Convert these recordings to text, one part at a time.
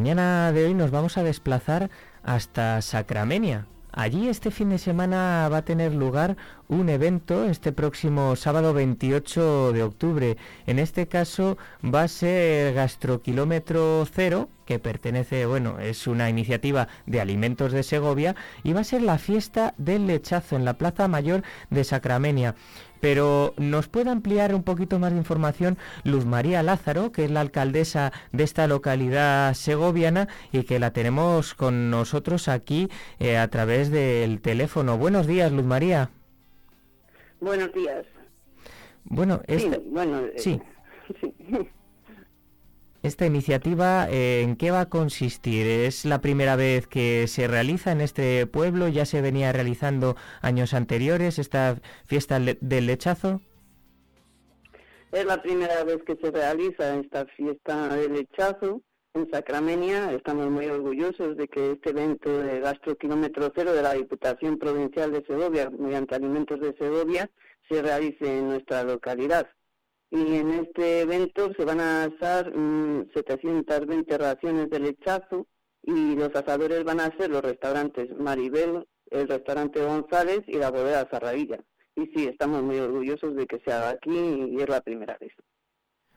mañana de hoy nos vamos a desplazar hasta Sacramenia. Allí este fin de semana va a tener lugar un evento este próximo sábado 28 de octubre. En este caso va a ser Gastrokilómetro Cero, que pertenece, bueno, es una iniciativa de alimentos de Segovia, y va a ser la fiesta del lechazo en la Plaza Mayor de Sacramenia. Pero nos puede ampliar un poquito más de información Luz María Lázaro, que es la alcaldesa de esta localidad segoviana y que la tenemos con nosotros aquí eh, a través del teléfono. Buenos días, Luz María. Buenos días. Bueno, esta, Sí, bueno, eh, sí. sí. Esta iniciativa, eh, ¿en qué va a consistir? ¿Es la primera vez que se realiza en este pueblo? ¿Ya se venía realizando años anteriores esta fiesta del lechazo? Es la primera vez que se realiza esta fiesta del lechazo en Sacramenia. Estamos muy orgullosos de que este evento de Gastro Kilómetro Cero de la Diputación Provincial de Segovia, mediante Alimentos de Segovia, se realice en nuestra localidad. Y en este evento se van a asar mm, 720 raciones de lechazo y los asadores van a ser los restaurantes Maribel, el restaurante González y la bodega Zarravilla. Y sí, estamos muy orgullosos de que se haga aquí y es la primera vez.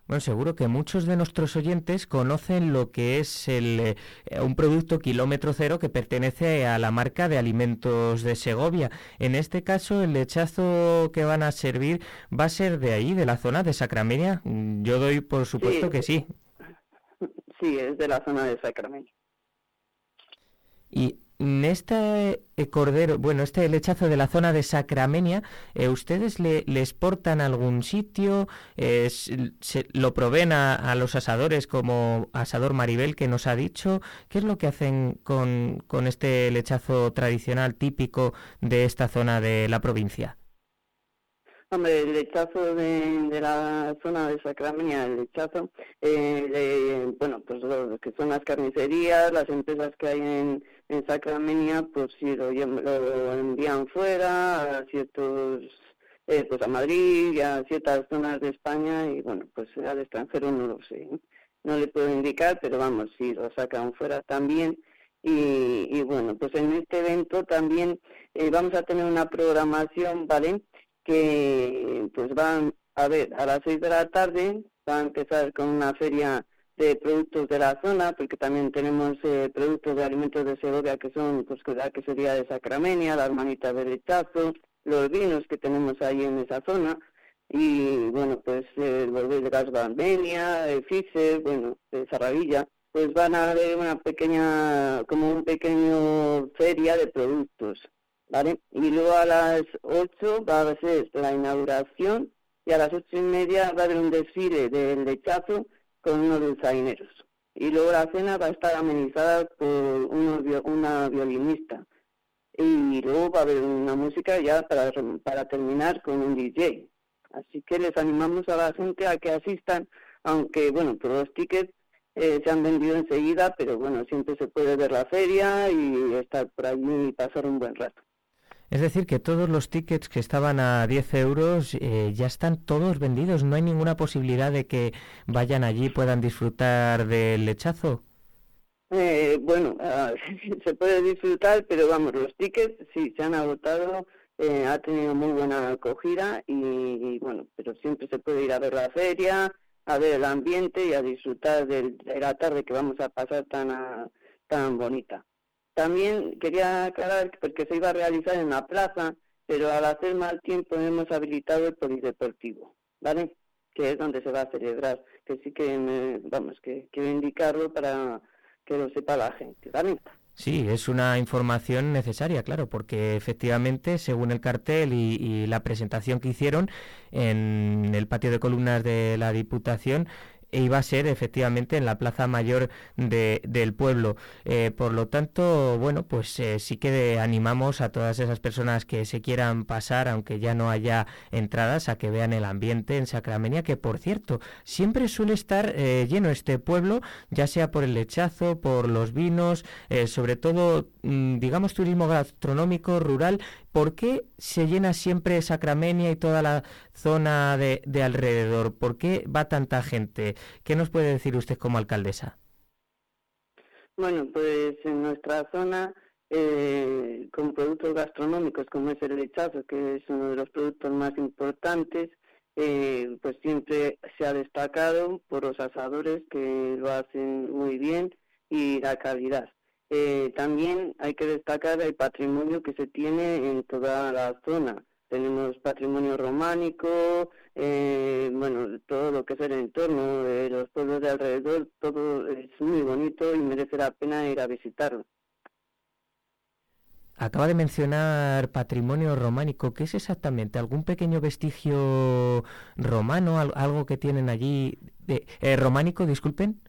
Bueno, seguro que muchos de nuestros oyentes conocen lo que es el, eh, un producto kilómetro cero que pertenece a la marca de alimentos de Segovia. En este caso, el lechazo que van a servir va a ser de ahí, de la zona de Sacramenia. Mm, Yo doy por supuesto Sí. que sí. Sí, es de la zona de Sacramento. Y este eh, cordero, bueno, este lechazo de la zona de Sacramenia, eh, ¿ustedes le, exportan a algún sitio? Eh, se- ¿Lo proveen a, los asadores como Asador Maribel que nos ha dicho? ¿Qué es lo que hacen con, con este lechazo tradicional típico de esta zona de la provincia? Hombre, el lechazo de, la zona de Sacramento, el lechazo, eh, de- bueno, pues lo que son las carnicerías, las empresas que hay en, en Sacramento, pues sí, lo, lo envían fuera a ciertos, eh, pues a Madrid y a ciertas zonas de España y bueno, pues al extranjero no lo sé, no le puedo indicar, pero vamos, sí, lo sacan fuera también. Y, y bueno, pues en este evento también eh, vamos a tener una programación, ¿vale? que pues van a ver a las seis de la tarde va a empezar con una feria de productos de la zona porque también tenemos eh, productos de alimentos de Segovia que son pues que la que sería de Sacramenia, las manitas de lechazo, los vinos que tenemos ahí en esa zona y bueno pues eh, los de gas Bambenia, eh, Fisher, bueno de Zarravilla pues van a haber una pequeña como un pequeño feria de productos ¿vale? Y luego a las 8 va a ser la inauguración y a las ocho y media va a haber un desfile del lechazo con unos dulzaineros. Y luego la cena va a estar amenizada por unos una violinista. Y luego va a haber una música ya para, para terminar con un DJ. Así que les animamos a la gente a que asistan, aunque, bueno, por los tickets eh, se han vendido enseguida, pero bueno, siempre se puede ver la feria y estar por allí y pasar un buen rato. Es decir, que todos los tickets que estaban a 10 euros eh, ya están todos vendidos. No hay ninguna posibilidad de que vayan allí y puedan disfrutar del lechazo. Eh, bueno, ah, se puede disfrutar, pero vamos, los tickets sí se han agotado, eh, ha tenido muy buena acogida y, bueno, pero siempre se puede ir a ver la feria, a ver el ambiente y a disfrutar de la tarde que vamos a pasar tan a- tan bonita. También quería aclarar que porque se iba a realizar en la plaza, pero al hacer mal tiempo hemos habilitado el polideportivo, ¿vale? Que es donde se va a celebrar, que sí que, me- vamos, que quiero indicarlo para que lo sepa la gente, ¿vale? Sí, es una información necesaria, claro, porque efectivamente, según el cartel y, y la presentación que hicieron en el patio de columnas de la Diputación, iba a ser efectivamente en la Plaza Mayor del pueblo. Eh, por lo tanto, bueno, pues eh, sí que animamos a todas esas personas que se quieran pasar, aunque ya no haya entradas, a que vean el ambiente en Sacramenia, que por cierto, siempre suele estar eh, lleno este pueblo, ya sea por el lechazo, por los vinos, sobre todo, mm, digamos, turismo gastronómico, rural. ¿Por qué se llena siempre Sacramenia y toda la zona de, de alrededor? ¿Por qué va tanta gente? ¿Qué nos puede decir usted como alcaldesa? Bueno, pues en nuestra zona, eh, con productos gastronómicos como es el lechazo, que es uno de los productos más importantes, eh, pues siempre se ha destacado por los asadores que lo hacen muy bien y la calidad. Eh, también hay que destacar el patrimonio que se tiene en toda la zona. Tenemos patrimonio románico, eh, bueno, todo lo que es el entorno de los pueblos de alrededor, todo es muy bonito y merece la pena ir a visitarlo. Acaba de mencionar patrimonio románico. ¿Qué es exactamente? ¿Algún pequeño vestigio romano? ¿Algo que tienen allí? De, eh, ¿Románico, disculpen?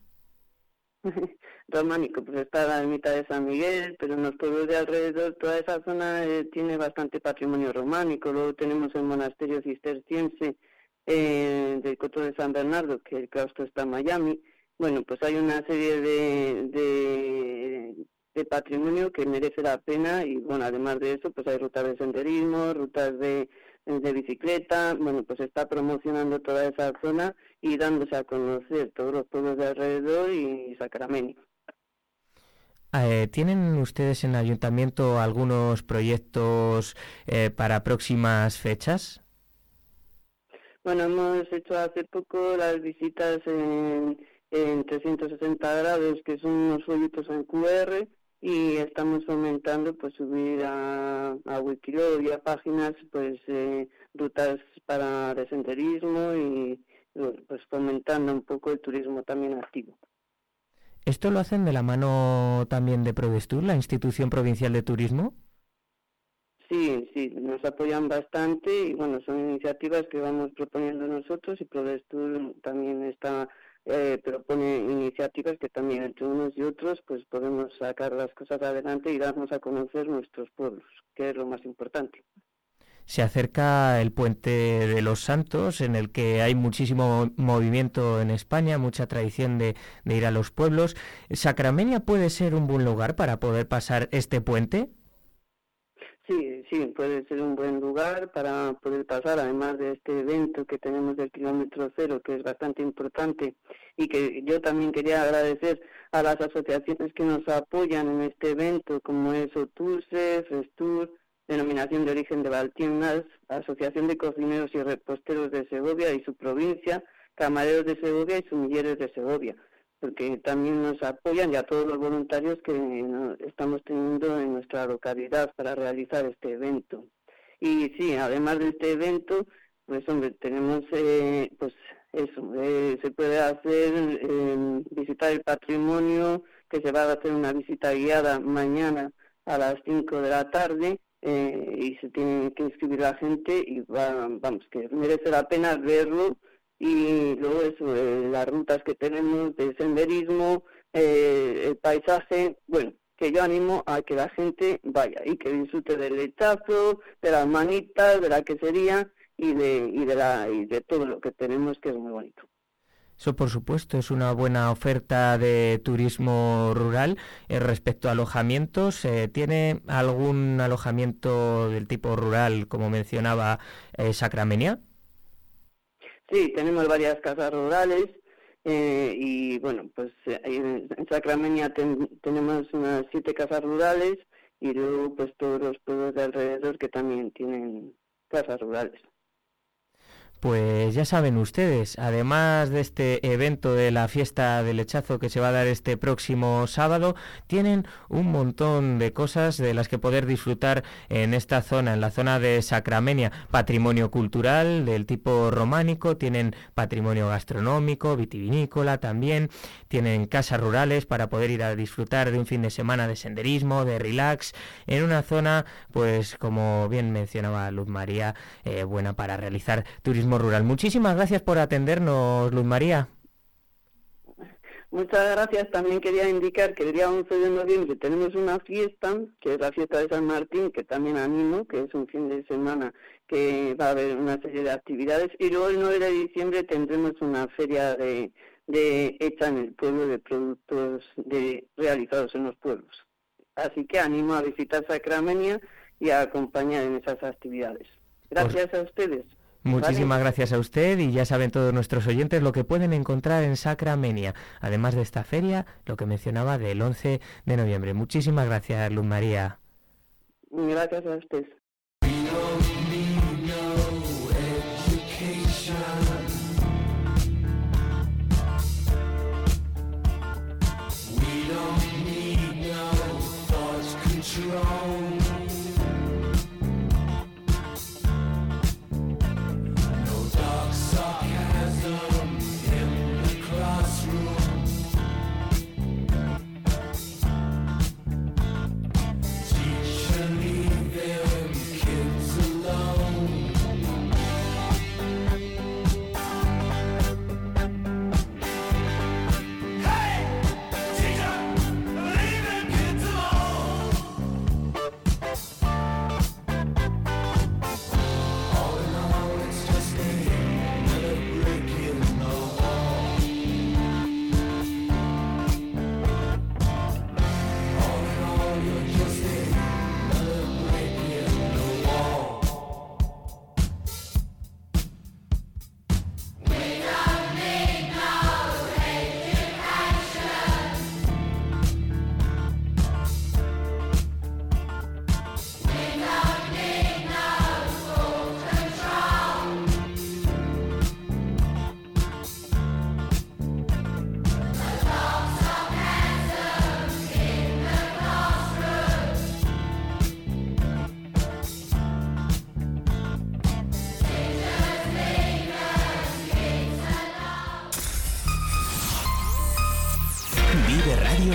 románico, pues está la mitad de San Miguel, pero en los pueblos de alrededor, toda esa zona eh, tiene bastante patrimonio románico. Luego tenemos el monasterio cisterciense eh, del Coto de San Bernardo, que el claustro está en Miami. Bueno, pues hay una serie de, de, de, patrimonio que merece la pena y bueno, además de eso, pues hay rutas de senderismo, rutas de, de bicicleta, bueno, pues está promocionando toda esa zona y dándose a conocer todos los pueblos de alrededor y Sacramento. Eh, ¿Tienen ustedes en el ayuntamiento algunos proyectos eh, para próximas fechas? Bueno, hemos hecho hace poco las visitas en, 360 grados, que son unos folletos en QR, y estamos fomentando pues subir a, a y a páginas pues eh, rutas para desenterismo y pues fomentando un poco el turismo también activo. ¿Esto lo hacen de la mano también de Prodestur, la institución provincial de turismo? Sí, sí, nos apoyan bastante y bueno, son iniciativas que vamos proponiendo nosotros y Prodestur también está eh, propone iniciativas que también entre unos y otros pues podemos sacar las cosas adelante y darnos a conocer nuestros pueblos, que es lo más importante se acerca el puente de los Santos, en el que hay muchísimo movimiento en España, mucha tradición de, ir a los pueblos. ¿Sacramenia puede ser un buen lugar para poder pasar este puente? Sí, sí, puede ser un buen lugar para poder pasar, además de este evento que tenemos del kilómetro cero, que es bastante importante, y que yo también quería agradecer a las asociaciones que nos apoyan en este evento, como es OTUSE, FESTUR, denominación de origen de Valtiendas, Asociación de Cocineros y Reposteros de Segovia y su provincia, Camareros de Segovia y Sumilleres de Segovia, porque también nos apoyan y a todos los voluntarios que estamos teniendo en nuestra localidad para realizar este evento. Y sí, además de este evento, pues hombre, tenemos eh, pues eso, eh, se puede hacer eh, visitar el patrimonio, que se va a hacer una visita guiada mañana a las 5 de la tarde eh, y se tiene que inscribir la gente y va, vamos, que merece la pena verlo y luego eso, eh, las rutas que tenemos de senderismo, eh, el paisaje, bueno, que yo animo a que la gente vaya y que disfrute del lechazo, de las manitas, de la quesería y de, y de, la, y de todo lo que tenemos que es muy bonito. Eso, por supuesto, es una buena oferta de turismo rural. Eh, respecto a alojamientos, eh, ¿tiene algún alojamiento del tipo rural, como mencionaba eh, Sacramenia? Sí, tenemos varias casas rurales y, bueno, pues en, Sacramenia tenemos unas siete casas rurales y luego, pues todos los pueblos de alrededor que también tienen casas rurales. Pues ya saben ustedes, además de este evento de la fiesta del lechazo que se va a dar este próximo sábado, tienen un montón de cosas de las que poder disfrutar en esta zona, en la zona de Sacramenia. Patrimonio cultural del tipo románico, tienen patrimonio gastronómico, vitivinícola también, tienen casas rurales para poder ir a disfrutar de un fin de semana de senderismo, de relax, en una zona, pues como bien mencionaba Luz María, eh, buena para realizar turismo rural. Muchísimas gracias por atendernos, Luz María. Muchas gracias. También quería indicar que el día 11 de noviembre tenemos una fiesta, que es la fiesta de San Martín, que también animo, que es un fin de semana que va a haber una serie de actividades. Y luego el 9 de diciembre tendremos una feria de, de hecha en el pueblo de productos de, realizados en los pueblos. Así que animo a visitar Sacramenia y a acompañar en esas actividades. Gracias a ustedes. Muchísimas gracias a usted y ya saben todos nuestros oyentes lo que pueden encontrar en Sacramenia, además de esta feria, lo que mencionaba del 11 de noviembre. Muchísimas gracias, Luz María. Gracias a usted.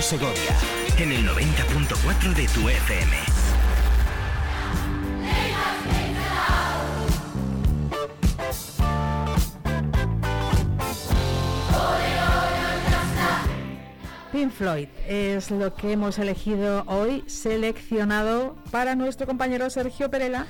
Segovia, en el 90.4 de tu FM. Pink Floyd es lo que hemos elegido hoy, seleccionado para nuestro compañero Sergio Perela,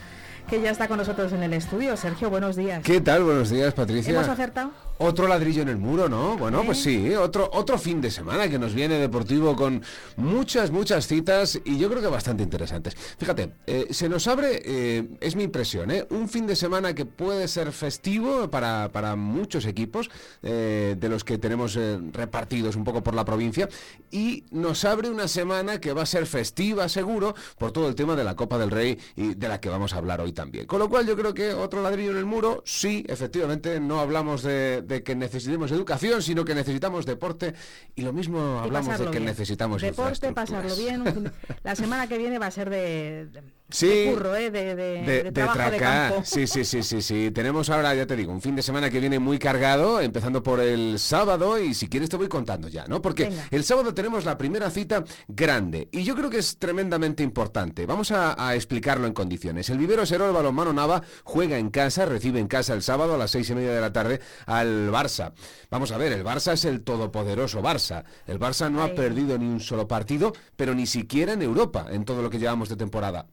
que ya está con nosotros en el estudio. Sergio, buenos días. ¿Qué tal? Buenos días, Patricia. ¿Hemos acertado? Otro ladrillo en el muro, ¿no? Bueno, pues sí, otro, otro fin de semana que nos viene deportivo con muchas, muchas citas y yo creo que bastante interesantes. Fíjate, eh, se nos abre, eh, es mi impresión, ¿eh? un fin de semana que puede ser festivo para, para muchos equipos eh, de los que tenemos repartidos un poco por la provincia y nos abre una semana que va a ser festiva, seguro, por todo el tema de la Copa del Rey y de la que vamos a hablar hoy también. Con lo cual yo creo que otro ladrillo en el muro, sí, efectivamente, no hablamos de de que necesitemos educación, sino que necesitamos deporte. Y lo mismo hablamos de que necesitamos deporte, pasarlo bien. La semana que viene va a ser de Sí, de curro, ¿eh? de, de, de, trabajo de campo. Sí, sí, sí, sí, sí. Tenemos ahora, ya te digo, un fin de semana que viene muy cargado, empezando por el sábado, y si quieres te voy contando ya, ¿no? Porque el sábado tenemos la primera cita grande, y yo creo que es tremendamente importante. Vamos a, explicarlo en condiciones. El Vivero Serol Balonmano Nava juega en casa, recibe en casa el sábado a las seis y media de la tarde al Barça. Vamos a ver, el Barça es el todopoderoso Barça. El Barça no ha perdido ni un solo partido, pero ni siquiera en Europa, en todo lo que llevamos de temporada.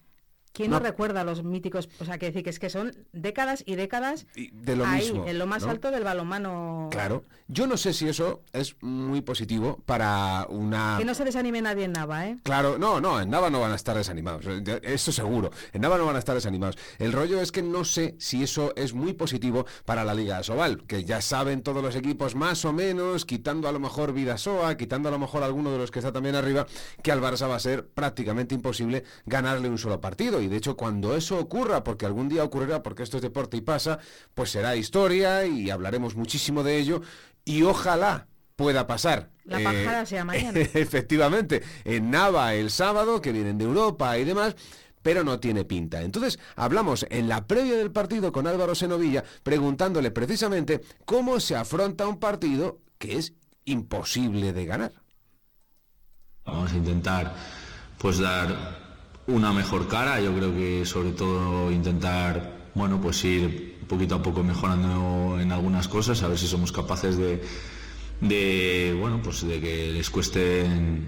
¿Quién no, recuerda los míticos? O sea, que decir que es que son décadas y décadas de lo ahí, mismo, en lo más alto del balonmano. Claro. Yo no sé si eso es muy positivo para una... Que no se desanime nadie en Nava, ¿eh? Claro, no, no, en Nava no van a estar desanimados, eh, eso seguro. En Nava no van a estar desanimados. El rollo es que no sé si eso es muy positivo para la Liga Sobal, que ya saben todos los equipos más o menos, quitando a lo mejor Vidasoa, quitando a lo mejor alguno de los que está también arriba, que al Barça va a ser prácticamente imposible ganarle un solo partido. Y de hecho, cuando eso ocurra, porque algún día ocurrirá, porque esto es deporte y pasa, pues será historia y hablaremos muchísimo de ello y ojalá pueda pasar. La pajara sea mañana. efectivamente, en Nava el sábado, que vienen de Europa y demás, pero no tiene pinta. Entonces, hablamos en la previa del partido con Álvaro Senovilla, preguntándole precisamente cómo se afronta un partido que es imposible de ganar. Vamos a intentar pues dar una mejor cara, yo creo que sobre todo intentar, bueno, pues ir poquito a poco mejorando en algunas cosas, a ver si somos capaces de, bueno pues de que les cueste en,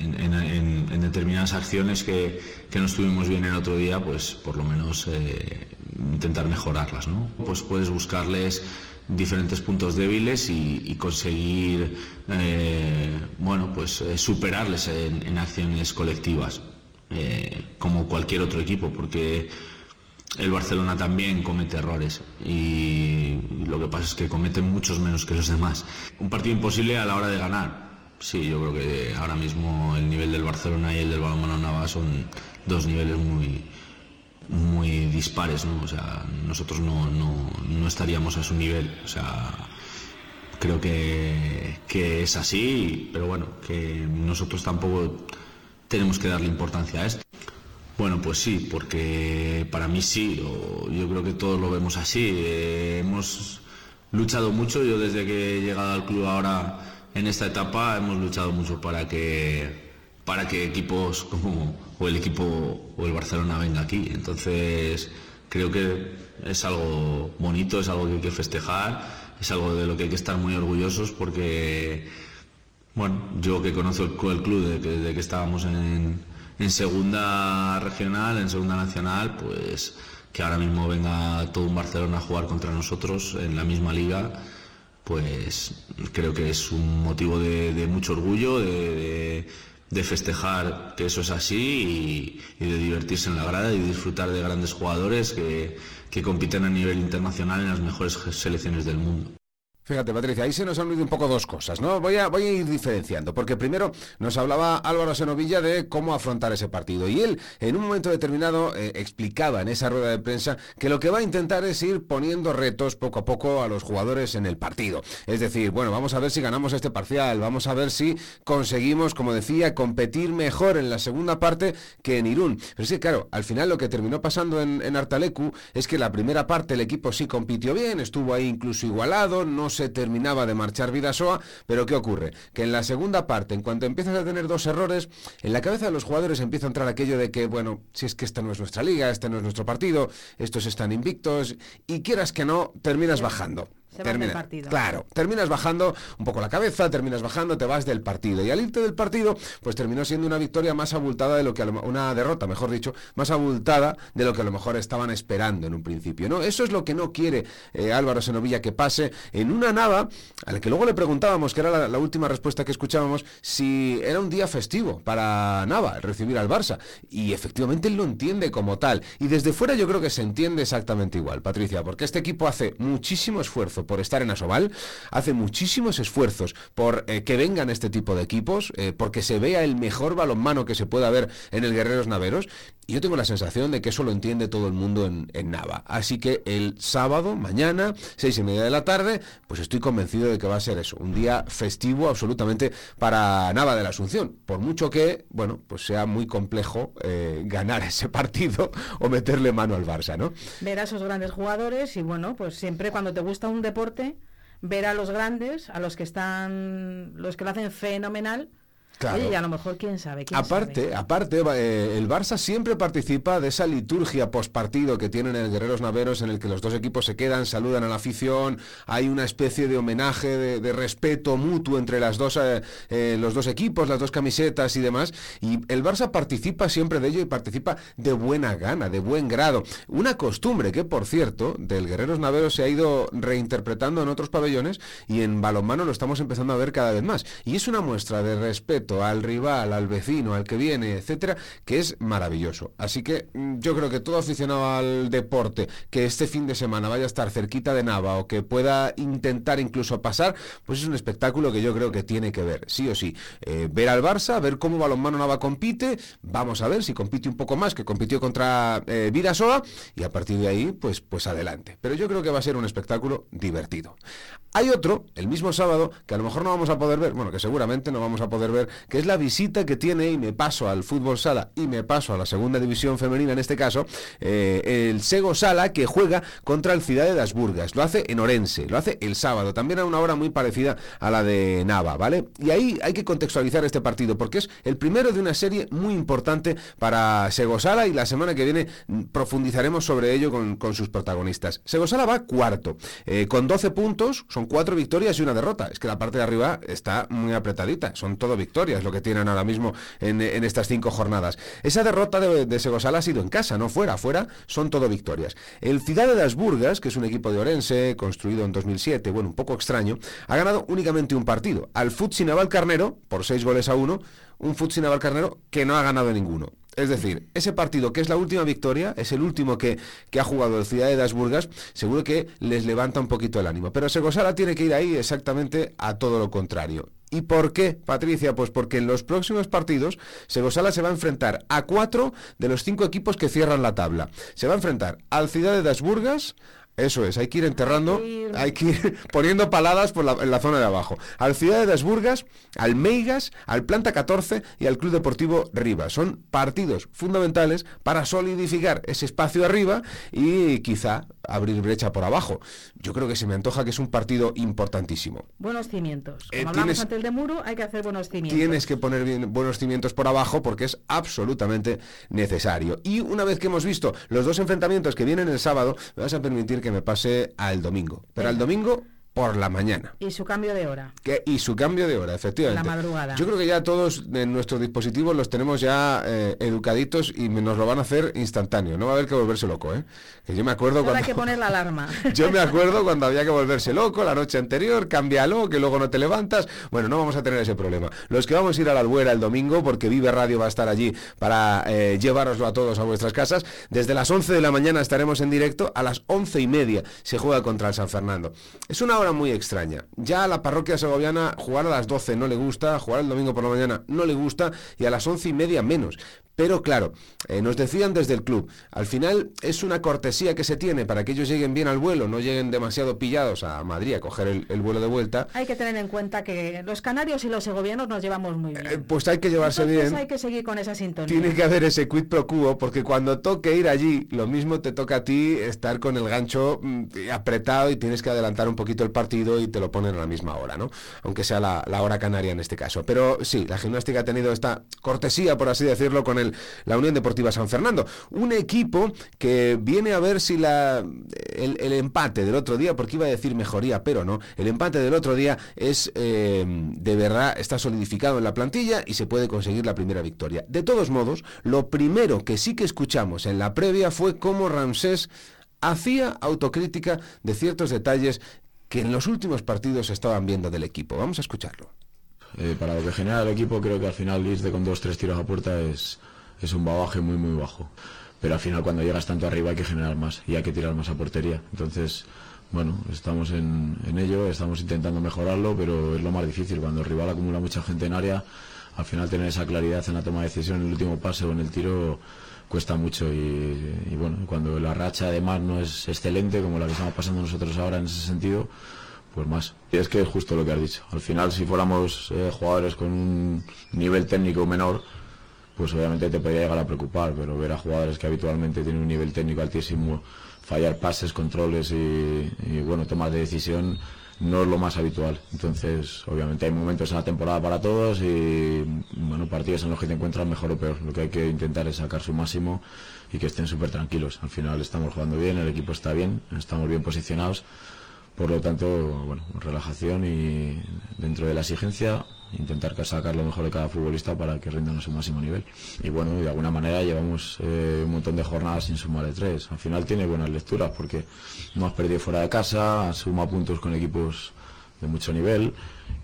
en, determinadas acciones que, no estuvimos bien el otro día pues por lo menos eh, intentar mejorarlas no pues puedes buscarles diferentes puntos débiles y, conseguir eh, bueno pues eh, superarles en, acciones colectivas como cualquier otro equipo porque el Barcelona también comete errores y lo que pasa es que cometen muchos menos que los demás. Un partido imposible a la hora de ganar. Sí, yo creo que ahora mismo el nivel del Barcelona y el del Balonmano Nava son dos niveles muy muy dispares, ¿no? O sea, nosotros no, no, estaríamos a su nivel. O sea, creo que, que es así, pero bueno, que nosotros tampoco tenemos que darle importancia a esto. Bueno, pues sí, porque para mí sí, yo creo que todos lo vemos así. Eh, hemos luchado mucho, yo desde que he llegado al club ahora en esta etapa hemos luchado mucho para que para que equipos como o el equipo o el Barcelona venga aquí. Entonces creo que es algo bonito, es algo que hay que festejar, es algo de lo que hay que estar muy orgullosos porque bueno, yo que conozco el, club desde que estábamos en en segunda regional, en segunda nacional, pues que ahora mismo venga todo un Barcelona a jugar contra nosotros en la misma liga, pues creo que es un motivo de, mucho orgullo, de, festejar que eso es así y, de divertirse en la grada y disfrutar de grandes jugadores que compiten a nivel internacional en las mejores selecciones del mundo. Fíjate, Patricia, ahí se nos han unido un poco dos cosas, ¿no? Voy a, ir diferenciando, porque primero nos hablaba Álvaro Senovilla de cómo afrontar ese partido. Y él, en un momento determinado, eh, explicaba en esa rueda de prensa que lo que va a intentar es ir poniendo retos poco a poco a los jugadores en el partido. Es decir, bueno, vamos a ver si ganamos este parcial, vamos a ver si conseguimos, como decía, competir mejor en la segunda parte que en Irún. Pero sí, claro, al final lo que terminó pasando en, en Artalecu es que la primera parte el equipo sí compitió bien, estuvo ahí incluso igualado, no terminaba de marchar Vidasoa, pero ¿qué ocurre? Que en la segunda parte, en cuanto empiezas a tener dos errores, en la cabeza de los jugadores empieza a entrar aquello de que, bueno, si es que esta no es nuestra liga, este no es nuestro partido, estos están invictos, y quieras que no, terminas bajando. Claro, terminas bajando un poco la cabeza, terminas bajando, te vas del partido. Y al irte del partido, pues terminó siendo una victoria más abultada de lo que, una derrota, mejor dicho, más abultada de lo que a lo mejor estaban esperando en un principio. ¿no? Eso es lo que no quiere eh, Álvaro Senovilla que pase en una nava, a la que luego le preguntábamos, que era la, última respuesta que escuchábamos, si era un día festivo para Nava recibir al Barça. Y efectivamente él lo entiende como tal. Y desde fuera yo creo que se entiende exactamente igual, Patricia, porque este equipo hace muchísimo esfuerzo por estar en Asobal, hace muchísimos esfuerzos por eh, que vengan este tipo de equipos, eh, porque se vea el mejor balonmano que se pueda ver en el Guerreros Naveros. Y yo tengo la sensación de que eso lo entiende todo el mundo en, Nava. Así que el sábado, mañana, seis y media de la tarde, pues estoy convencido de que va a ser eso, un día festivo absolutamente para Nava de la Asunción. Por mucho que, bueno, pues sea muy complejo eh, ganar ese partido o meterle mano al Barça, ¿no? Ver a esos grandes jugadores y bueno, pues siempre cuando te gusta un deporte ver a los grandes, a los que están, los que lo hacen fenomenal, y a lo mejor quién sabe. aparte, aparte eh, el Barça siempre participa de esa liturgia postpartido que tienen el Guerreros Naveros en el que los dos equipos se quedan, saludan a la afición, hay una especie de homenaje, de, respeto mutuo entre las dos, eh, eh, los dos equipos, las dos camisetas y demás. Y el Barça participa siempre de ello y participa de buena gana, de buen grado. Una costumbre que, por cierto, del Guerreros Naveros se ha ido reinterpretando en otros pabellones y en balonmano lo estamos empezando a ver cada vez más. Y es una muestra de respeto al rival, al vecino, al que viene, etcétera, que es maravilloso. Así que mm, yo creo que todo aficionado al deporte que este fin de semana vaya a estar cerquita de Nava o que pueda intentar incluso pasar, pues es un espectáculo que yo creo que tiene que ver, sí o sí. Eh, ver al Barça, ver cómo Balonmano Nava compite, vamos a ver si compite un poco más, que compitió contra eh, y a partir de ahí, pues, pues adelante. Pero yo creo que va a ser un espectáculo divertido. Hay otro, el mismo sábado, que a lo mejor no vamos a poder ver, bueno, que seguramente no vamos a poder ver que es la visita que tiene, y me paso al fútbol sala y me paso a la segunda división femenina en este caso, eh, el Sego Sala que juega contra el Ciudad de las Burgas. Lo hace en Orense, lo hace el sábado, también a una hora muy parecida a la de Nava, ¿vale? Y ahí hay que contextualizar este partido porque es el primero de una serie muy importante para Segosala y la semana que viene profundizaremos sobre ello con, sus protagonistas. Segosala va cuarto, eh, con 12 puntos, son cuatro victorias y una derrota. Es que la parte de arriba está muy apretadita, son todo victorias lo que tienen ahora mismo en, estas cinco jornadas. Esa derrota de, de, Segosala ha sido en casa, no fuera, fuera son todo victorias. El Ciudad de las Burgas, que es un equipo de Orense, construido en 2007, bueno, un poco extraño, ha ganado únicamente un partido, al Futsi Naval Carnero, por seis goles a uno, un Futsi Naval Carnero que no ha ganado ninguno. Es decir, ese partido que es la última victoria, es el último que, que ha jugado el Ciudad de las Burgas, seguro que les levanta un poquito el ánimo. Pero Segosala tiene que ir ahí exactamente a todo lo contrario. ¿Y por qué, Patricia? Pues porque en los próximos partidos Segosala se va a enfrentar a cuatro de los cinco equipos que cierran la tabla. Se va a enfrentar al Ciudad de las Burgas, eso es, hay que ir enterrando, hay que ir, poniendo paladas por la, en la zona de abajo. Al Ciudad de las Burgas, al Meigas, al Planta 14 y al Club Deportivo Rivas. Son partidos fundamentales para solidificar ese espacio arriba y quizá abrir brecha por abajo. Yo creo que se me antoja que es un partido importantísimo. Buenos cimientos. Eh, Como hablamos antes de muro, hay que hacer buenos cimientos. Tienes que poner bien, buenos cimientos por abajo porque es absolutamente necesario. Y una vez que hemos visto los dos enfrentamientos que vienen el sábado, me vas a permitir que me pase al domingo. Pero al domingo por la mañana. Y su cambio de hora. Que, y su cambio de hora, efectivamente. La madrugada. Yo creo que ya todos en nuestros dispositivos los tenemos ya eh, educaditos y nos lo van a hacer instantáneo. No va a haber que volverse loco, ¿eh? Que yo me acuerdo cuando... Hay que poner la alarma. yo me acuerdo cuando había que volverse loco la noche anterior, cámbialo, que luego no te levantas. Bueno, no vamos a tener ese problema. Los que vamos a ir a la albuera el domingo, porque Vive Radio va a estar allí para eh, llevaroslo a todos a vuestras casas, desde las 11 de la mañana estaremos en directo, a las once y media se juega contra el San Fernando. Es una hora muy extraña. Ya a la parroquia segoviana jugar a las 12 no le gusta, jugar el domingo por la mañana no le gusta y a las once y media menos. Pero claro, eh, nos decían desde el club, al final es una cortesía que se tiene para que ellos lleguen bien al vuelo, no lleguen demasiado pillados a Madrid a coger el, vuelo de vuelta. Hay que tener en cuenta que los canarios y los segovianos nos llevamos muy bien. Eh, pues hay que llevarse bien. hay que seguir con esa sintonía. Tiene que haber ese quid pro quo, porque cuando toque ir allí, lo mismo te toca a ti estar con el gancho mm, apretado y tienes que adelantar un poquito partido y te lo ponen a la misma hora, ¿no? Aunque sea la, la hora canaria en este caso. Pero sí, la gimnástica ha tenido esta cortesía, por así decirlo, con el la Unión Deportiva San Fernando. Un equipo que viene a ver si la, el, empate del otro día, porque iba a decir mejoría, pero no, el empate del otro día es eh, de verdad, está solidificado en la plantilla y se puede conseguir la primera victoria. De todos modos, lo primero que sí que escuchamos en la previa fue cómo Ramsés hacía autocrítica de ciertos detalles que en los últimos partidos estaban viendo del equipo. Vamos a escucharlo. Eh, para lo que genera el equipo, creo que al final irte con dos, tres tiros a puerta es, es un babaje muy, muy bajo. Pero al final cuando llegas tanto arriba hay que generar más y hay que tirar más a portería. Entonces, bueno, estamos en, en ello, estamos intentando mejorarlo, pero es lo más difícil. Cuando el rival acumula mucha gente en área, al final tener esa claridad en la toma de decisión, en el último pase o en el tiro, cuesta mucho y, bueno, cuando la racha además no es excelente como la que estamos pasando nosotros ahora en ese sentido, pues más. Y es que es justo lo que has dicho. Al final, si fuéramos eh, jugadores con un nivel técnico menor, pues obviamente te podría llegar a preocupar, pero ver a jugadores que habitualmente tienen un nivel técnico altísimo, fallar pases, controles y, bueno, tomas de decisión no es lo más habitual. Entonces, obviamente hay momentos en la temporada para todos y bueno, partidos en los que te encuentras mejor o peor. Lo que hay que intentar es sacar su máximo y que estén súper tranquilos. Al final estamos jugando bien, el equipo está bien, estamos bien posicionados. Por lo tanto, bueno, relajación y dentro de la exigencia intentar sacar lo mejor de cada futbolista para que rindan a su máximo nivel. Y bueno, de alguna manera llevamos eh, un montón de jornadas sin sumar de tres. Al final tiene buenas lecturas porque no has perdido fuera de casa, suma puntos con equipos de mucho nivel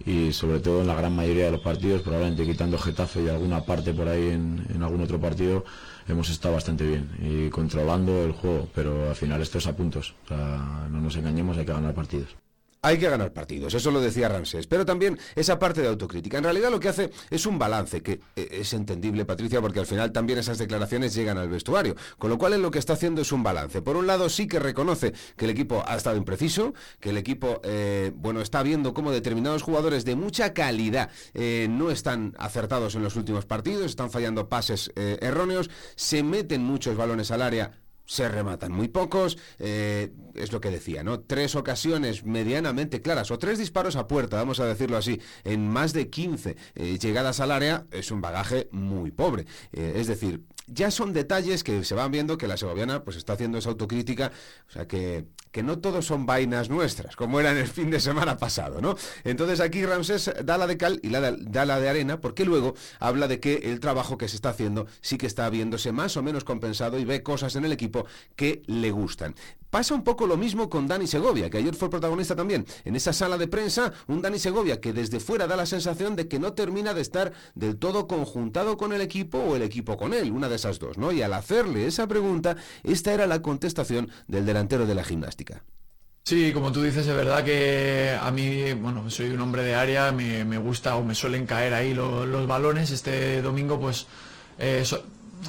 y sobre todo en la gran mayoría de los partidos, probablemente quitando Getafe y alguna parte por ahí en, en algún otro partido, hemos estado bastante bien y controlando el juego, pero al final esto es a puntos. O sea, no nos engañemos, hay que ganar partidos hay que ganar partidos, eso lo decía Ramsés, pero también esa parte de autocrítica. En realidad lo que hace es un balance, que eh, es entendible, Patricia, porque al final también esas declaraciones llegan al vestuario, con lo cual él lo que está haciendo es un balance. Por un lado sí que reconoce que el equipo ha estado impreciso, que el equipo, eh, bueno, está viendo cómo determinados jugadores de mucha calidad eh, no están acertados en los últimos partidos, están fallando pases erróneos, se meten muchos balones al área se rematan muy pocos, eh, es lo que decía, ¿no? Tres ocasiones medianamente claras, o tres disparos a puerta, vamos a decirlo así, en más de 15 eh, llegadas al área, es un bagaje muy pobre. Eh, es decir, ya son detalles que se van viendo que la segoviana pues está haciendo esa autocrítica, o sea que, que no todos son vainas nuestras, como era en el fin de semana pasado, ¿no? Entonces aquí Ramsés da la de cal y la da la de arena, porque luego habla de que el trabajo que se está haciendo sí que está viéndose más o menos compensado y ve cosas en el equipo que le gustan. Pasa un poco lo mismo con Dani Segovia, que ayer fue protagonista también. En esa sala de prensa, un Dani Segovia que desde fuera da la sensación de que no termina de estar del todo conjuntado con el equipo o el equipo con él, una de esas dos, ¿no? Y al hacerle esa pregunta, esta era la contestación del delantero de la gimnástica. Sí, como tú dices, es verdad que a mí, bueno, soy un hombre de área, me, gusta o me suelen caer ahí los, balones. Este domingo, pues, eh,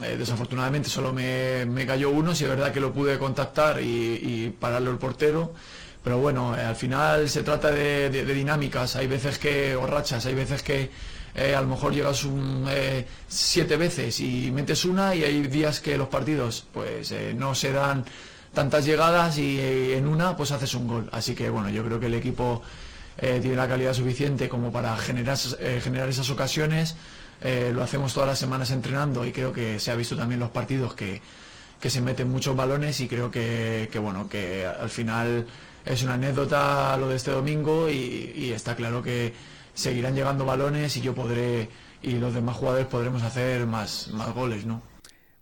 eh, desafortunadamente solo me, cayó uno, si es verdad que lo pude contactar y, pararlo el portero. Pero bueno, eh, al final se trata de, dinámicas. Hay veces que, o hay veces que a lo mejor llegas un, siete veces y metes una y hay días que los partidos pues no se dan tantas llegadas y en una pues haces un gol. Así que bueno, yo creo que el equipo tiene la calidad suficiente como para generar, generar esas ocasiones. Eh, lo hacemos todas las semanas entrenando y creo que se ha visto también los partidos que, se meten muchos balones y creo que, bueno, que al final es una anécdota lo de este domingo y, está claro que seguirán llegando balones y yo podré y los demás jugadores podremos hacer más, más goles, ¿no?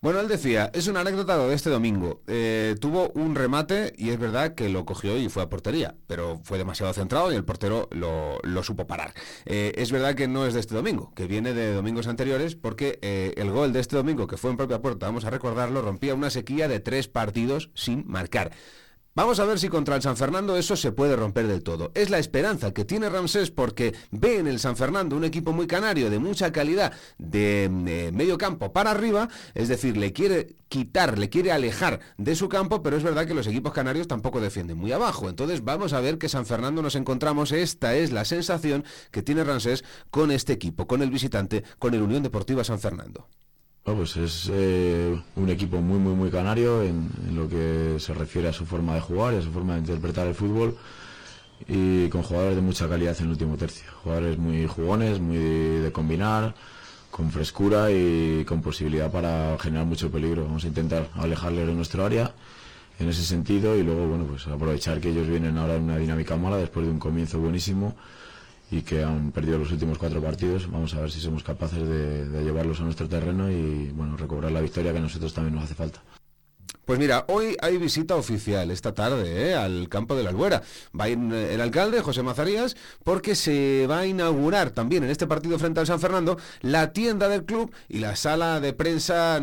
Bueno, él decía, es una anécdota de este domingo. Eh, tuvo un remate y es verdad que lo cogió y fue a portería, pero fue demasiado centrado y el portero lo, supo parar. Eh, es verdad que no es de este domingo, que viene de domingos anteriores, porque eh, el gol de este domingo, que fue en propia puerta, vamos a recordarlo, rompía una sequía de tres partidos sin marcar. Vamos a ver si contra el San Fernando eso se puede romper del todo. Es la esperanza que tiene Ramsés porque ve en el San Fernando un equipo muy canario, de mucha calidad, de, eh, medio campo para arriba, es decir, le quiere quitar, le quiere alejar de su campo, pero es verdad que los equipos canarios tampoco defienden muy abajo. Entonces vamos a ver que San Fernando nos encontramos. Esta es la sensación que tiene Ramsés con este equipo, con el visitante, con el Unión Deportiva San Fernando pues es eh, un equipo muy, muy, muy canario en, lo que se refiere a su forma de jugar y a su forma de interpretar el fútbol y con jugadores de mucha calidad en el último tercio. Jugadores muy jugones, muy de, combinar, con frescura y con posibilidad para generar mucho peligro. Vamos a intentar alejarles de nuestro área en ese sentido y luego, bueno, pues aprovechar que ellos vienen ahora en una dinámica mala después de un comienzo buenísimo y que han perdido los últimos cuatro partidos. Vamos a ver si somos capaces de, llevarlos a nuestro terreno y bueno, recobrar la victoria que a nosotros también nos hace falta. Pues mira, hoy hay visita oficial esta tarde ¿eh? al campo de la Albuera. Va a ir eh, el alcalde, José Mazarías, porque se va a inaugurar también en este partido frente al San Fernando la tienda del club y la sala de prensa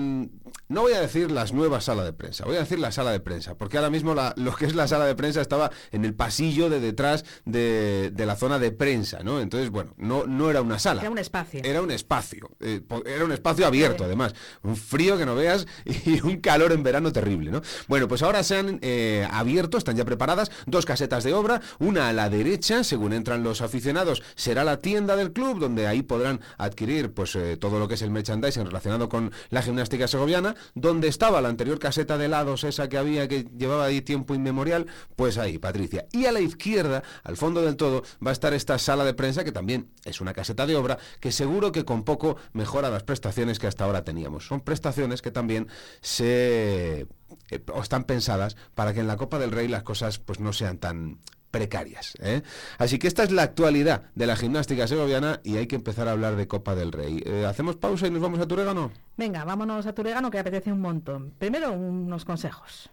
no voy a decir las nuevas salas de prensa, voy a decir la sala de prensa, porque ahora mismo lo que es la sala de prensa estaba en el pasillo de detrás de, la zona de prensa, ¿no? Entonces, bueno, no, no era una sala. Era un espacio. Era un espacio. Eh, era un espacio abierto, además. Un frío que no veas y un calor en verano terrible, ¿no? Bueno, pues ahora se han eh, abierto, están ya preparadas, dos casetas de obra, una a la derecha, según entran los aficionados, será la tienda del club, donde ahí podrán adquirir pues eh, todo lo que es el merchandising relacionado con la gimnástica segoviana donde estaba la anterior caseta de helados, esa que había que llevaba ahí tiempo inmemorial, pues ahí, Patricia. Y a la izquierda, al fondo del todo, va a estar esta sala de prensa, que también es una caseta de obra, que seguro que con poco mejora las prestaciones que hasta ahora teníamos. Son prestaciones que también se eh, están pensadas para que en la Copa del Rey las cosas pues no sean tan precarias. ¿eh? Así que esta es la actualidad de la gimnástica segoviana y hay que empezar a hablar de Copa del Rey. Eh, ¿Hacemos pausa y nos vamos a Turégano? Venga, vámonos a Turégano que apetece un montón. Primero unos consejos.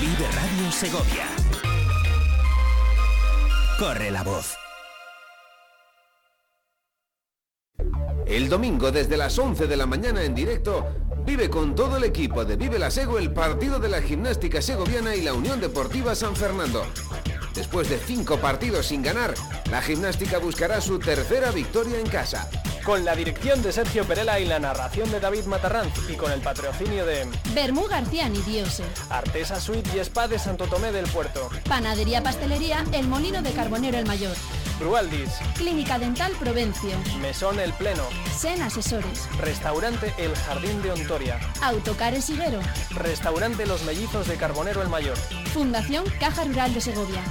Vive Radio Segovia. Corre la voz. El domingo desde las 11 de la mañana en directo Vive con todo el equipo de Vive la Sego el partido de la gimnástica segoviana y la Unión Deportiva San Fernando. Después de cinco partidos sin ganar, la gimnástica buscará su tercera victoria en casa. Con la dirección de Sergio Perela y la narración de David Matarranz y con el patrocinio de Bermú García Diose, Artesa Suite y Spa de Santo Tomé del Puerto, Panadería Pastelería El Molino de Carbonero el Mayor, Brualdis, Clínica Dental Provencio, Mesón El Pleno, Sen Asesores, Restaurante El Jardín de Ontoria, Autocares Higuero, Restaurante Los Mellizos de Carbonero el Mayor, Fundación Caja Rural de Segovia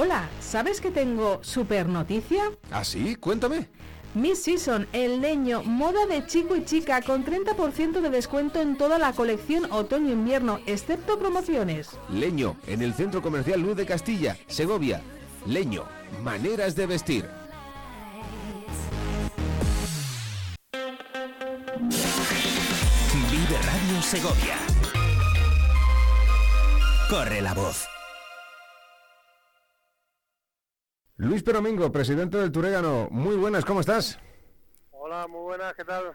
Hola, ¿sabes que tengo super noticia? ¿Ah, sí? Cuéntame. Miss Season, el leño, moda de chico y chica con 30% de descuento en toda la colección otoño-invierno, excepto promociones. Leño, en el Centro Comercial Luz de Castilla, Segovia. Leño, maneras de vestir. Vive Radio Segovia. Corre la voz. Luis Peromingo, presidente del Turégano. Muy buenas, ¿cómo estás? Hola, muy buenas, ¿qué tal?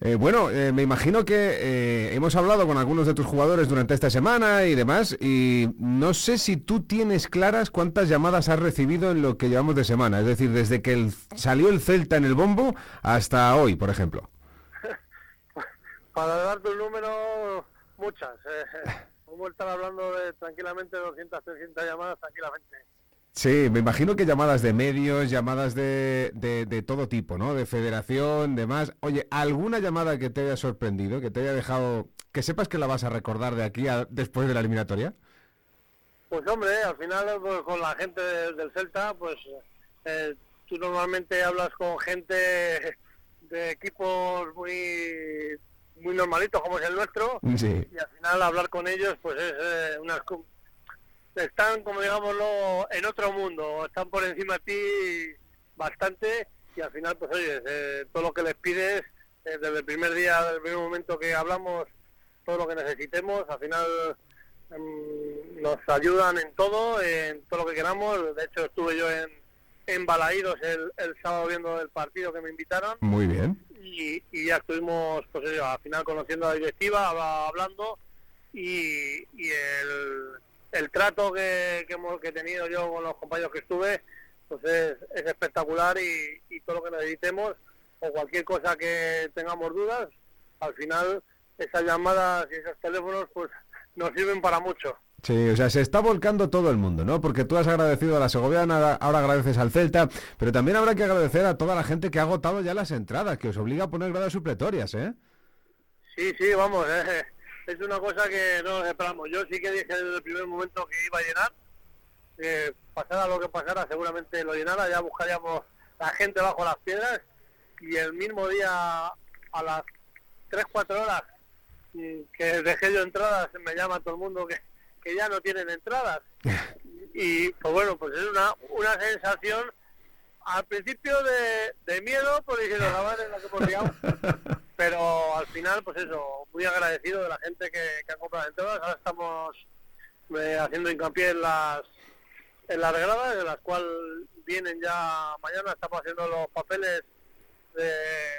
Eh, bueno, eh, me imagino que eh, hemos hablado con algunos de tus jugadores durante esta semana y demás, y no sé si tú tienes claras cuántas llamadas has recibido en lo que llevamos de semana, es decir, desde que el- salió el Celta en el bombo hasta hoy, por ejemplo. Para darte un número, muchas. Eh, Podemos estar hablando de tranquilamente 200, 300 llamadas tranquilamente. Sí, me imagino que llamadas de medios, llamadas de, de, de todo tipo, ¿no? De federación, demás. Oye, ¿alguna llamada que te haya sorprendido, que te haya dejado, que sepas que la vas a recordar de aquí a después de la eliminatoria? Pues hombre, al final pues, con la gente de- del Celta, pues eh, tú normalmente hablas con gente de equipos muy muy normalitos como es el nuestro Sí. y al final hablar con ellos pues es eh, están como digámoslo en otro mundo están por encima de ti bastante y al final pues oye eh, todo lo que les pides eh, desde el primer día desde el primer momento que hablamos todo lo que necesitemos al final mm, nos ayudan en todo en todo lo que queramos de hecho estuve yo en en Balaídos el, el sábado viendo el partido que me invitaron Muy bien. y, y ya estuvimos, pues eso, al final conociendo a la directiva, habla- hablando y, y el, el trato que, que hemos que he tenido yo con los compañeros que estuve, pues es, es espectacular y, y todo lo que necesitemos o cualquier cosa que tengamos dudas, al final esas llamadas y esos teléfonos pues nos sirven para mucho. Sí, o sea, se está volcando todo el mundo, ¿no? Porque tú has agradecido a la Segoviana, ahora- ahora agradeces al Celta, pero también habrá que agradecer a toda la gente que ha agotado ya las entradas, que os obliga a poner gradas supletorias, ¿eh? Sí, sí, vamos, eh, es una cosa que no nos esperamos. Yo sí que dije desde el primer momento que iba a llenar, pasara lo que pasara, seguramente lo llenara, ya buscaríamos la gente bajo las piedras y el mismo día a las 3, 4 horas que dejé yo entradas, me llama todo el mundo que, que ya no tienen entradas. Y pues bueno, pues es una, una sensación al principio de, de miedo, por diciendo la madre la que hemos pero al final, pues eso, muy agradecido de la gente que, que ha comprado entradas. Ahora estamos eh, haciendo hincapié en las en las gradas, de las cuales vienen ya mañana, estamos haciendo los papeles de,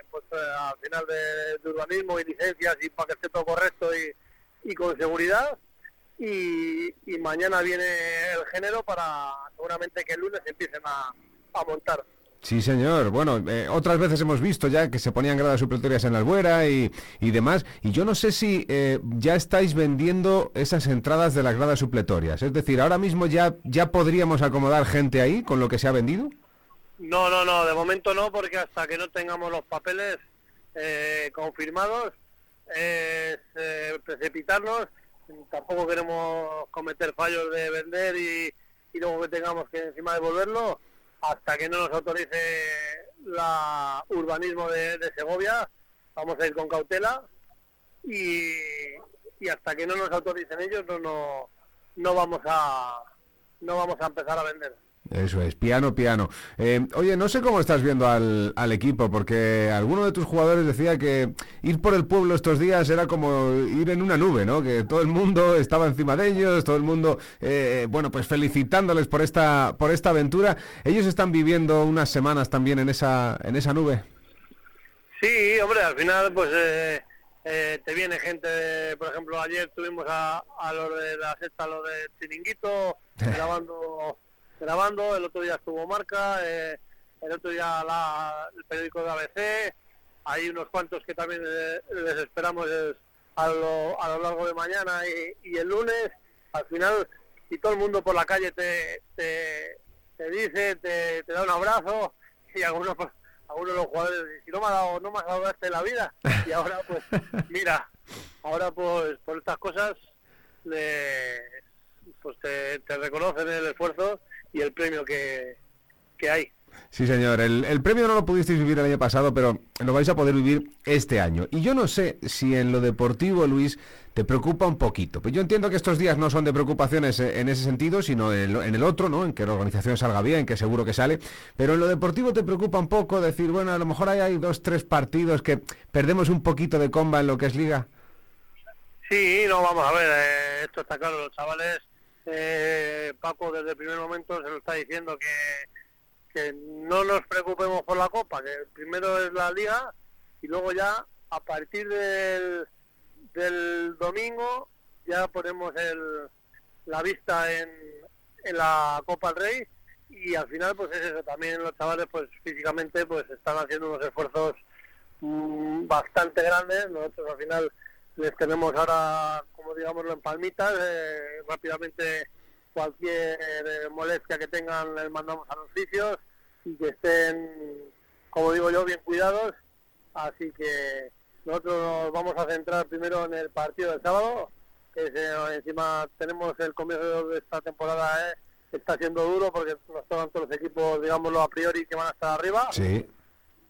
pues, eh, al final de, urbanismo y licencias y para que esté todo correcto y, y con seguridad. Y, y mañana viene el género para seguramente que el lunes empiecen a, a montar. Sí, señor. Bueno, eh, otras veces hemos visto ya que se ponían gradas supletorias en la albuera y, y demás. Y yo no sé si eh, ya estáis vendiendo esas entradas de las gradas supletorias. Es decir, ahora mismo ya, ya podríamos acomodar gente ahí con lo que se ha vendido. No, no, no, de momento no, porque hasta que no tengamos los papeles eh, confirmados, es eh, precipitarnos. Tampoco queremos cometer fallos de vender y, y luego que tengamos que encima devolverlo hasta que no nos autorice la urbanismo de, de Segovia. Vamos a ir con cautela y, y hasta que no nos autoricen ellos no, no, no vamos a no vamos a empezar a vender. Eso es, piano, piano. Eh, oye, no sé cómo estás viendo al, al, equipo, porque alguno de tus jugadores decía que ir por el pueblo estos días era como ir en una nube, ¿no? Que todo el mundo estaba encima de ellos, todo el mundo, eh, bueno, pues felicitándoles por esta, por esta aventura. Ellos están viviendo unas semanas también en esa, en esa nube. Sí, hombre, al final, pues eh, eh, te viene gente, por ejemplo, ayer tuvimos a, a los de la sexta, los de Chiringuito, grabando grabando, el otro día estuvo Marca, eh, el otro día la, el periódico de ABC, hay unos cuantos que también eh, les esperamos a, lo, a lo largo de mañana y, y, el lunes, al final, si todo el mundo por la calle te, te, te dice, te, te, da un abrazo, y algunos, pues, algunos de los jugadores, si no me ha dado, no me ha dado este en la vida, y ahora pues, mira, ahora pues por estas cosas, le, pues te, te reconocen el esfuerzo y el premio que, que hay. Sí, señor. El, el, premio no lo pudisteis vivir el año pasado, pero lo vais a poder vivir este año. Y yo no sé si en lo deportivo, Luis, te preocupa un poquito. Pues yo entiendo que estos días no son de preocupaciones en ese sentido, sino en, en el otro, ¿no? En que la organización salga bien, que seguro que sale. Pero en lo deportivo te preocupa un poco decir, bueno, a lo mejor hay, hay dos, tres partidos que perdemos un poquito de comba en lo que es liga. Sí, no, vamos a ver, eh, esto está claro, los chavales eh, Paco desde el primer momento se lo está diciendo que, que no nos preocupemos por la Copa, que primero es la Liga y luego ya a partir del, del domingo ya ponemos el, la vista en, en la Copa del Rey y al final pues es eso, también los chavales pues físicamente pues están haciendo unos esfuerzos mmm, bastante grandes, nosotros al final les tenemos ahora, como digámoslo, en palmitas. Eh, rápidamente cualquier eh, molestia que tengan les mandamos a los oficios y que estén, como digo yo, bien cuidados. Así que nosotros nos vamos a centrar primero en el partido del sábado, que eh, encima tenemos el comienzo de esta temporada, eh, está siendo duro porque nos tocan todos los equipos, digámoslo a priori, que van a estar arriba. Sí.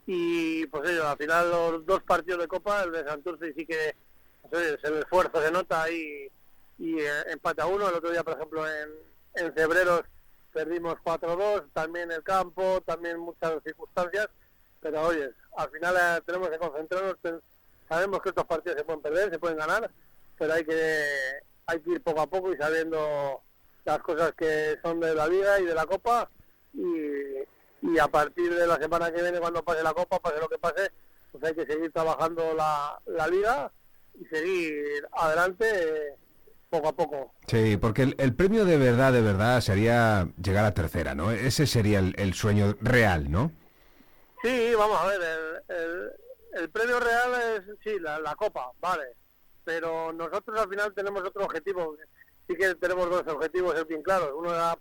Y pues ellos, al final los dos partidos de Copa, el de Santurce sí que entonces el esfuerzo se nota y, y eh, empate a uno. El otro día, por ejemplo, en, en Febreros perdimos 4-2, también el campo, también muchas circunstancias, pero oye, al final eh, tenemos que concentrarnos, sabemos que estos partidos se pueden perder, se pueden ganar, pero hay que, hay que ir poco a poco y sabiendo las cosas que son de la liga y de la copa y, y a partir de la semana que viene cuando pase la copa, pase lo que pase, pues hay que seguir trabajando la, la liga y seguir adelante eh, poco a poco. Sí, porque el, el, premio de verdad, de verdad, sería llegar a tercera, ¿no? Ese sería el, el sueño real, ¿no? Sí, vamos a ver, el, el, premio real es, sí, la, la, copa, vale, pero nosotros al final tenemos otro objetivo, sí que tenemos dos objetivos bien claros, uno era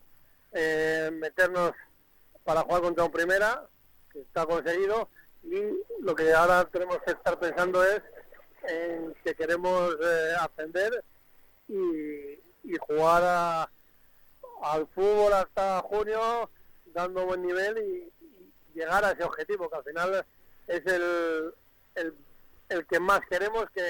eh, meternos para jugar contra un primera, que está conseguido, y lo que ahora tenemos que estar pensando es en que queremos eh, ascender y, y jugar al fútbol hasta junio dando buen nivel y, y, llegar a ese objetivo que al final es el, el, el que más queremos que,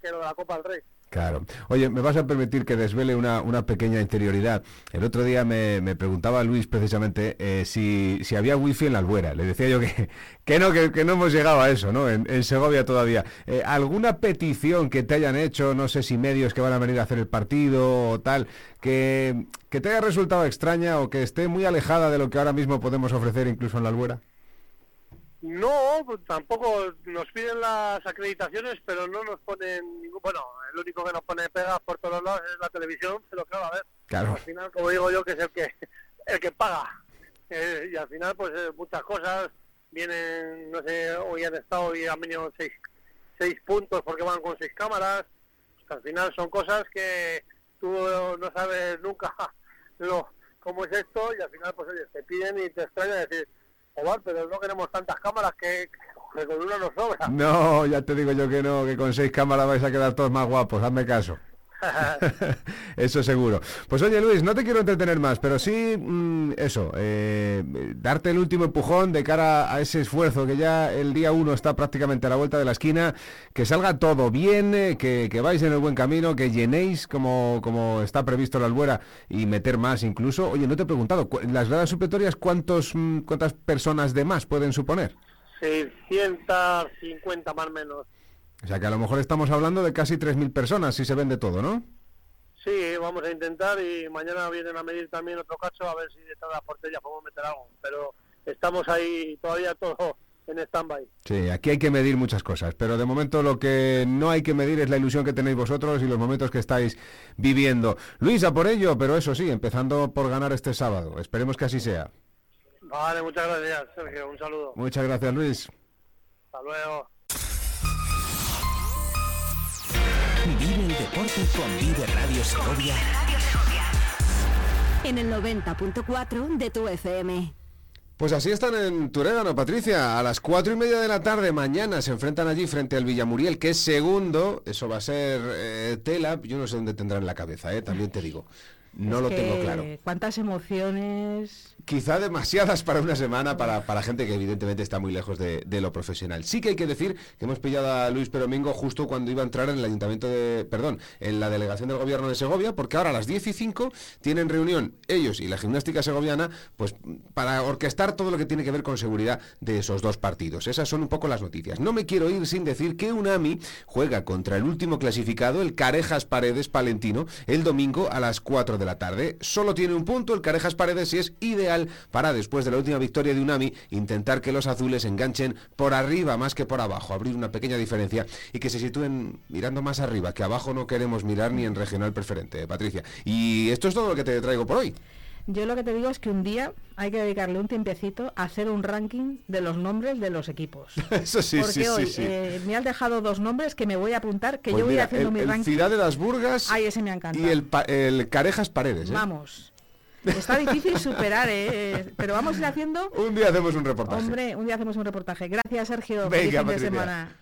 que lo de la Copa del Rey. Claro. Oye, me vas a permitir que desvele una, una pequeña interioridad. El otro día me, me preguntaba Luis precisamente eh, si, si, había wifi en la albuera. Le decía yo que, que no, que, que, no hemos llegado a eso, ¿no? En, Segovia todavía. Eh, ¿Alguna petición que te hayan hecho, no sé si medios que van a venir a hacer el partido o tal, que, que te haya resultado extraña o que esté muy alejada de lo que ahora mismo podemos ofrecer incluso en la albuera? No, pues tampoco nos piden las acreditaciones, pero no nos ponen ningún. Bueno, el único que nos pone pegas por todos lados es la televisión, pero claro, a ver. Claro. Al final, como digo yo, que es el que el que paga. eh, y al final pues eh, muchas cosas vienen, no sé, hoy han estado y han venido seis, seis puntos porque van con seis cámaras, Pues, al final son cosas que tú no sabes nunca lo cómo es esto y al final pues oye, te piden y te extraña decir, joder, pero no queremos tantas cámaras que, que con una nos sobra. No, ya te digo yo que no, que con seis cámaras vais a quedar todos más guapos, hazme caso. eso seguro. Pues oye Luis, no te quiero entretener más, pero sí mm, eso, eh, darte el último empujón de cara a ese esfuerzo que ya el día uno está prácticamente a la vuelta de la esquina, que salga todo bien, eh, que, que vais en el buen camino, que llenéis como, como está previsto la albuera y meter más incluso. Oye, no te he preguntado, las gradas supletorias, ¿cuántos, mm, ¿cuántas personas de más pueden suponer? 650 más menos. O sea que a lo mejor estamos hablando de casi 3.000 personas si se vende todo, ¿no? Sí, vamos a intentar y mañana vienen a medir también otro cacho a ver si detrás de las porterías podemos meter algo. Pero estamos ahí todavía todo en stand-by. Sí, aquí hay que medir muchas cosas, pero de momento lo que no hay que medir es la ilusión que tenéis vosotros y los momentos que estáis viviendo. Luis, a por ello, pero eso sí, empezando por ganar este sábado. Esperemos que así sea. Vale, muchas gracias, Sergio. Un saludo. Muchas gracias, Luis. Hasta luego. Deporte con Vive Radio Segovia. En el 90.4 de tu FM. Pues así están en Turégano, Patricia. A las cuatro y media de la tarde mañana se enfrentan allí frente al Villamuriel, que es segundo. Eso va a ser eh, tela. Yo no sé dónde tendrán la cabeza, eh, también te digo. No Es lo que tengo claro. Cuántas emociones. Quizá demasiadas para una semana para, para gente que evidentemente está muy lejos de, de lo profesional. Sí que hay que decir que hemos pillado a Luis Peromingo justo cuando iba a entrar en el ayuntamiento de, perdón, en la delegación del gobierno de Segovia, porque ahora a las 10 y 5 tienen reunión ellos y la gimnástica segoviana, pues para orquestar todo lo que tiene que ver con seguridad de esos dos partidos. Esas son un poco las noticias. No me quiero ir sin decir que Unami juega contra el último clasificado, el Carejas Paredes Palentino, el domingo a las 4 de la tarde. Solo tiene un punto el Carejas Paredes y es ideal para después de la última victoria de Unami intentar que los azules enganchen por arriba más que por abajo, abrir una pequeña diferencia y que se sitúen mirando más arriba, que abajo no queremos mirar ni en regional preferente, Patricia. Y esto es todo lo que te traigo por hoy. Yo lo que te digo es que un día hay que dedicarle un tiempecito a hacer un ranking de los nombres de los equipos. Eso sí, Porque sí, hoy sí. eh, me has dejado dos nombres que me voy a apuntar, que Pues yo voy mira, haciendo el, mi el ranking. Ciudad de las Burgas Ay, ese me encanta. y el, el Carejas Paredes. ¿eh? Vamos. Está difícil superar, ¿eh? Pero vamos a ir haciendo... Un día hacemos un reportaje. Hombre, un día hacemos un reportaje. Gracias, Sergio. Venga, fin de semana.